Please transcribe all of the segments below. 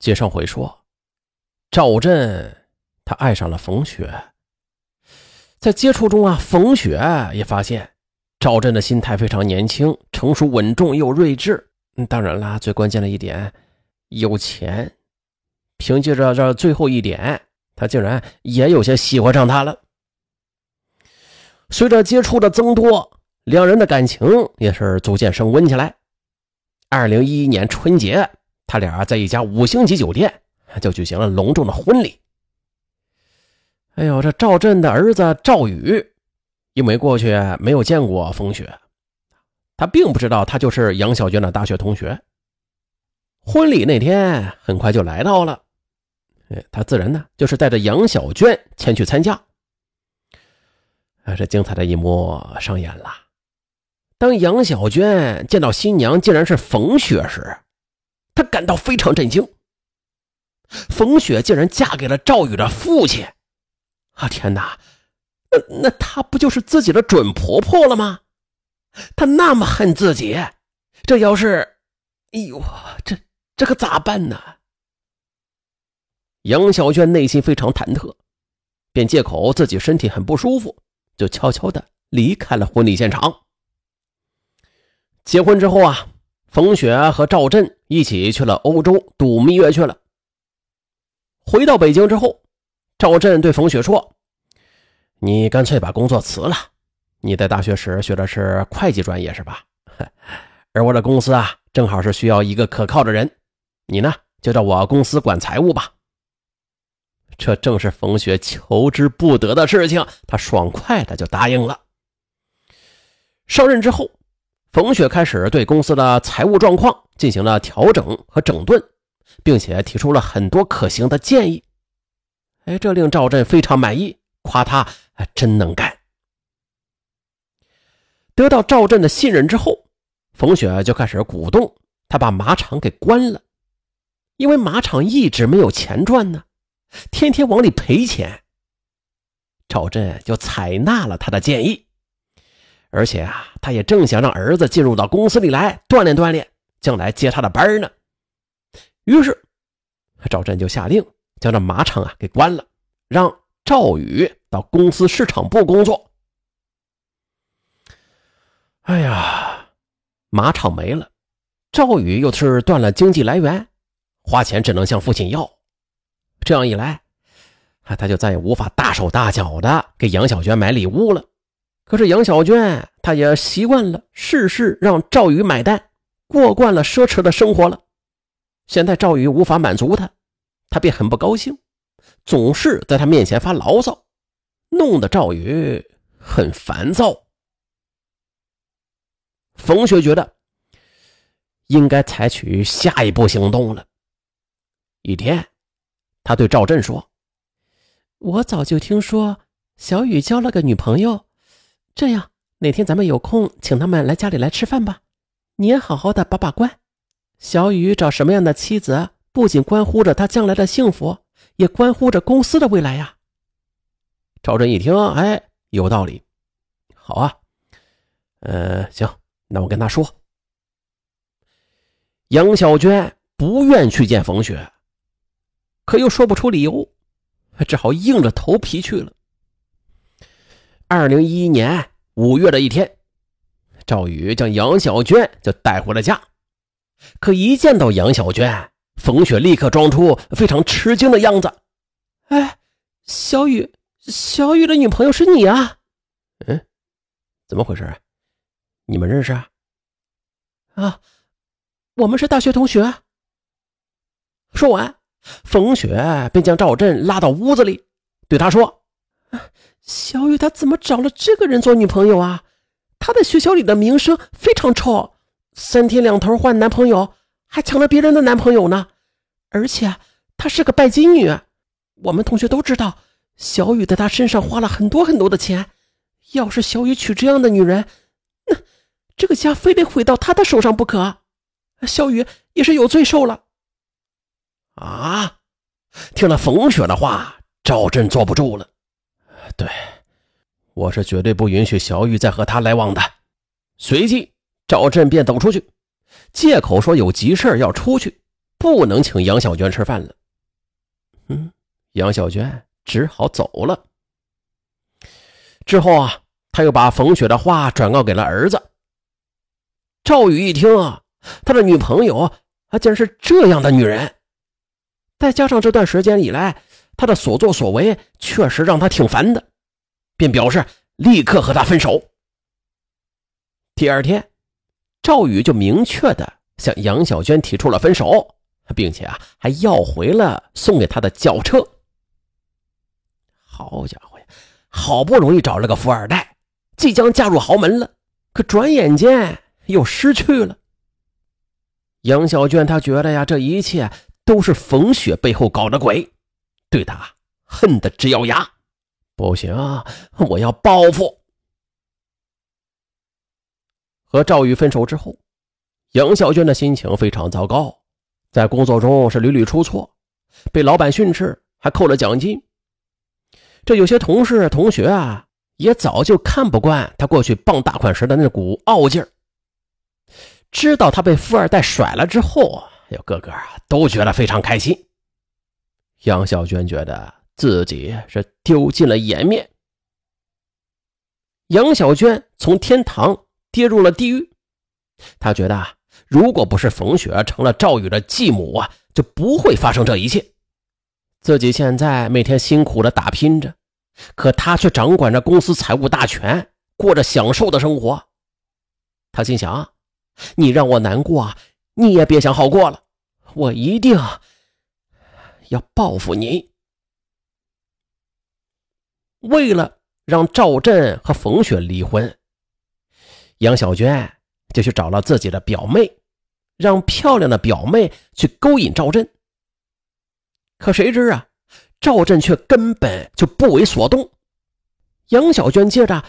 接上回说，赵振他爱上了冯雪，在接触中啊，冯雪也发现赵振的心态非常年轻、成熟稳重又睿智。当然啦，最关键的一点，有钱。凭借着这最后一点，他竟然也有些喜欢上她了。随着接触的增多，两人的感情也是逐渐升温起来。二零一一年春节。他俩在一家五星级酒店就举行了隆重的婚礼。哎呦，这赵震的儿子赵宇，因为过去没有见过冯雪，他并不知道他就是杨小娟的大学同学。婚礼那天很快就来到了，他自然呢就是带着杨小娟前去参加。啊，这精彩的一幕上演了。当杨小娟见到新娘竟然是冯雪时，他感到非常震惊，冯雪竟然嫁给了赵宇的父亲！啊天哪，那那她不就是自己的准婆婆了吗？她那么恨自己，这要是……哎呦，这这可咋办呢？杨小娟内心非常忐忑，便借口自己身体很不舒服，就悄悄的离开了婚礼现场。结婚之后啊。冯雪和赵振一起去了欧洲度蜜月去了。回到北京之后，赵振对冯雪说：“你干脆把工作辞了。你在大学时学的是会计专业是吧？而我的公司啊，正好是需要一个可靠的人。你呢，就到我公司管财务吧。”这正是冯雪求之不得的事情，他爽快的就答应了。上任之后。冯雪开始对公司的财务状况进行了调整和整顿，并且提出了很多可行的建议。哎，这令赵振非常满意，夸他真能干。得到赵振的信任之后，冯雪就开始鼓动他把马场给关了，因为马场一直没有钱赚呢，天天往里赔钱。赵振就采纳了他的建议。而且啊，他也正想让儿子进入到公司里来锻炼锻炼，将来接他的班呢。于是，赵震就下令将这马场啊给关了，让赵宇到公司市场部工作。哎呀，马场没了，赵宇又是断了经济来源，花钱只能向父亲要。这样一来，他就再也无法大手大脚的给杨小娟买礼物了。可是杨小娟，她也习惯了事事让赵宇买单，过惯了奢侈的生活了。现在赵宇无法满足她，她便很不高兴，总是在他面前发牢骚，弄得赵宇很烦躁。冯雪觉得应该采取下一步行动了。一天，他对赵振说：“我早就听说小雨交了个女朋友。”这样，哪天咱们有空，请他们来家里来吃饭吧。你也好好的把把关。小雨找什么样的妻子，不仅关乎着他将来的幸福，也关乎着公司的未来呀。赵振一听，哎，有道理。好啊，呃，行，那我跟他说。杨小娟不愿去见冯雪，可又说不出理由，只好硬着头皮去了。二零一一年五月的一天，赵宇将杨小娟就带回了家。可一见到杨小娟，冯雪立刻装出非常吃惊的样子。“哎，小雨，小雨的女朋友是你啊？嗯，怎么回事啊？你们认识啊？啊，我们是大学同学。”说完，冯雪便将赵振拉到屋子里，对他说。小雨他怎么找了这个人做女朋友啊？他在学校里的名声非常臭，三天两头换男朋友，还抢了别人的男朋友呢。而且她是个拜金女，我们同学都知道，小雨在她身上花了很多很多的钱。要是小雨娶这样的女人，那这个家非得毁到她的手上不可。小雨也是有罪受了。啊！听了冯雪的话，赵振坐不住了。对，我是绝对不允许小雨再和他来往的。随即，赵振便走出去，借口说有急事要出去，不能请杨小娟吃饭了。嗯，杨小娟只好走了。之后啊，他又把冯雪的话转告给了儿子赵宇。一听啊，他的女朋友啊，竟然是这样的女人。再加上这段时间以来，他的所作所为确实让他挺烦的，便表示立刻和他分手。第二天，赵宇就明确的向杨小娟提出了分手，并且啊，还要回了送给他的轿车。好家伙呀，好不容易找了个富二代，即将嫁入豪门了，可转眼间又失去了。杨小娟她觉得呀，这一切。都是冯雪背后搞的鬼，对她恨得直咬牙。不行，我要报复。和赵宇分手之后，杨小娟的心情非常糟糕，在工作中是屡屡出错，被老板训斥，还扣了奖金。这有些同事同学啊，也早就看不惯他过去傍大款时的那股傲劲儿。知道他被富二代甩了之后。有个个啊都觉得非常开心。杨小娟觉得自己是丢尽了颜面。杨小娟从天堂跌入了地狱。她觉得，如果不是冯雪成了赵宇的继母啊，就不会发生这一切。自己现在每天辛苦的打拼着，可她却掌管着公司财务大权，过着享受的生活。她心想：你让我难过！你也别想好过了，我一定要报复你。为了让赵振和冯雪离婚，杨小娟就去找了自己的表妹，让漂亮的表妹去勾引赵振。可谁知啊，赵振却根本就不为所动。杨小娟接着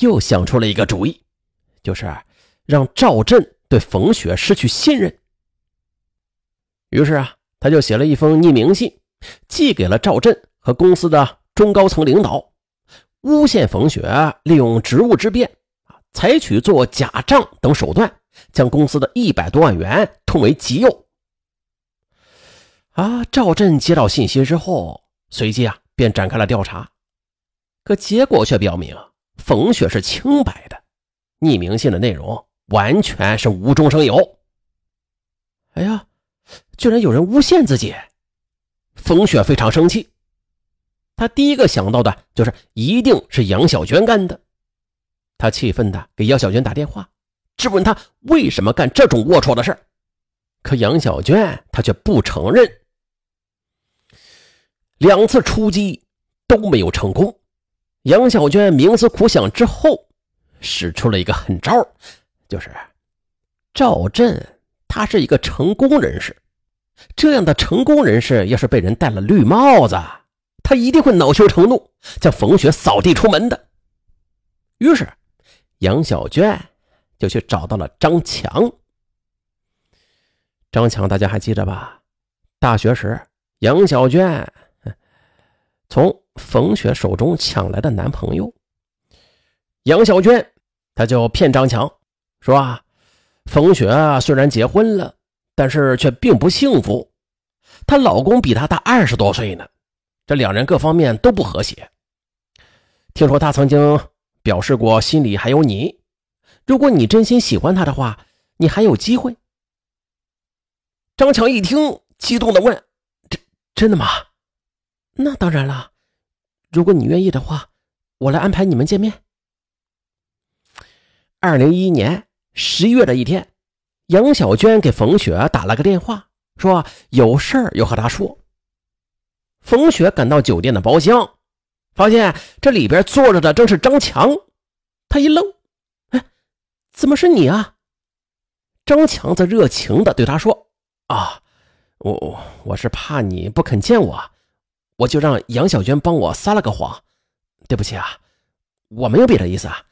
又想出了一个主意，就是让赵振。对冯雪失去信任，于是啊，他就写了一封匿名信，寄给了赵振和公司的中高层领导，诬陷冯雪利用职务之便啊，采取做假账等手段，将公司的一百多万元吞为己有。啊，赵振接到信息之后，随即啊便展开了调查，可结果却表明冯雪是清白的，匿名信的内容。完全是无中生有。哎呀，居然有人诬陷自己！冯雪非常生气，他第一个想到的就是一定是杨小娟干的。他气愤的给杨小娟打电话，质问他为什么干这种龌龊的事可杨小娟她却不承认。两次出击都没有成功，杨小娟冥思苦想之后，使出了一个狠招。就是赵震，他是一个成功人士。这样的成功人士，要是被人戴了绿帽子，他一定会恼羞成怒，将冯雪扫地出门的。于是，杨小娟就去找到了张强。张强，大家还记得吧？大学时，杨小娟从冯雪手中抢来的男朋友。杨小娟，她就骗张强。说啊，冯雪啊虽然结婚了，但是却并不幸福。她老公比她大二十多岁呢，这两人各方面都不和谐。听说他曾经表示过心里还有你，如果你真心喜欢他的话，你还有机会。张强一听，激动的问：“真真的吗？那当然了，如果你愿意的话，我来安排你们见面。”二零一一年。十一月的一天，杨小娟给冯雪打了个电话，说有事儿要和她说。冯雪赶到酒店的包厢，发现这里边坐着的正是张强。他一愣：“哎，怎么是你啊？”张强则热情的对他说：“啊，我我是怕你不肯见我，我就让杨小娟帮我撒了个谎。对不起啊，我没有别的意思啊，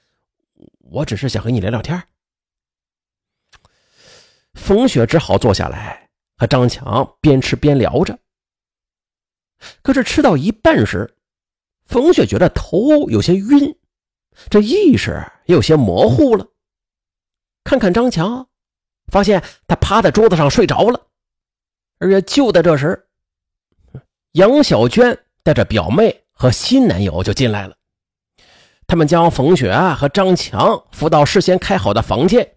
我只是想和你聊聊天。”冯雪只好坐下来和张强边吃边聊着。可是吃到一半时，冯雪觉得头有些晕，这意识有些模糊了。看看张强，发现他趴在桌子上睡着了，而且就在这时，杨小娟带着表妹和新男友就进来了。他们将冯雪啊和张强扶到事先开好的房间，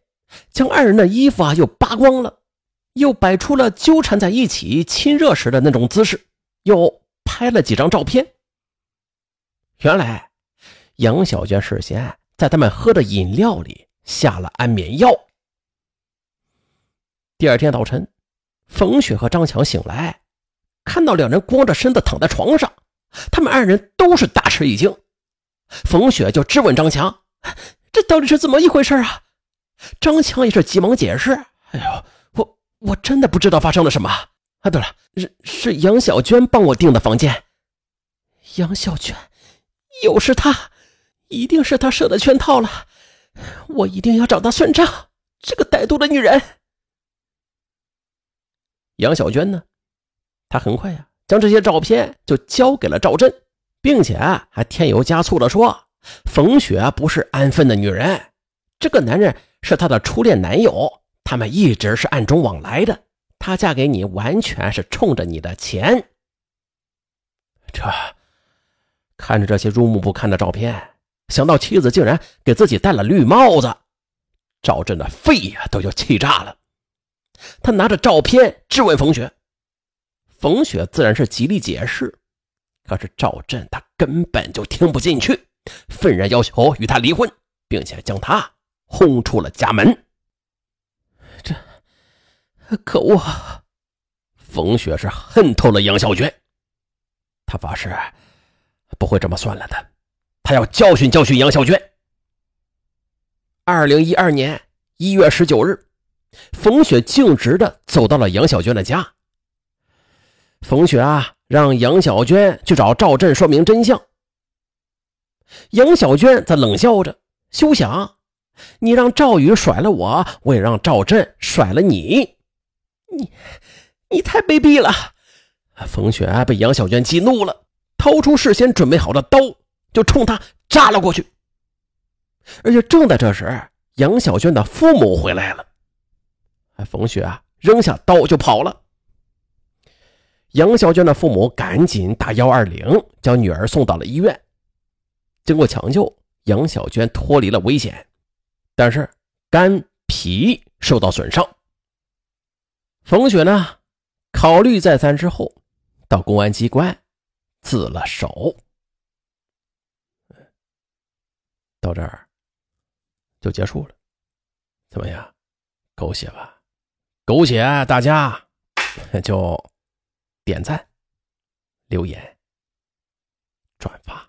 将二人的衣服啊又扒光了，又摆出了纠缠在一起亲热时的那种姿势，又拍了几张照片。原来，杨小娟事先在他们喝的饮料里下了安眠药。第二天早晨，冯雪和张强醒来，看到两人光着身子躺在床上，他们二人都是大吃一惊。冯雪就质问张强：“这到底是怎么一回事啊？”张强也是急忙解释：“哎呦，我我真的不知道发生了什么啊！对了，是是杨小娟帮我订的房间。杨小娟，又是她，一定是她设的圈套了。我一定要找她算账，这个歹毒的女人。”杨小娟呢，她很快呀，将这些照片就交给了赵振。并且还添油加醋的说：“冯雪不是安分的女人，这个男人是她的初恋男友，他们一直是暗中往来的。她嫁给你完全是冲着你的钱。”这看着这些入目不堪的照片，想到妻子竟然给自己戴了绿帽子，赵震的肺呀都要气炸了。他拿着照片质问冯雪，冯雪自然是极力解释。可是赵震他根本就听不进去，愤然要求与他离婚，并且将他轰出了家门。这可恶！冯雪是恨透了杨小娟，他发誓不会这么算了的，他要教训教训杨小娟。二零一二年一月十九日，冯雪径直的走到了杨小娟的家。冯雪啊。让杨小娟去找赵振说明真相。杨小娟则冷笑着：“休想！你让赵宇甩了我，我也让赵振甩了你。你，你太卑鄙了！”冯雪被杨小娟激怒了，掏出事先准备好的刀，就冲他扎了过去。而且正在这时，杨小娟的父母回来了。冯雪啊，扔下刀就跑了。杨小娟的父母赶紧打幺二零，将女儿送到了医院。经过抢救，杨小娟脱离了危险，但是肝脾受到损伤。冯雪呢，考虑再三之后，到公安机关自了首。到这儿就结束了，怎么样？狗血吧？狗血，大家 就。点赞，留言。转发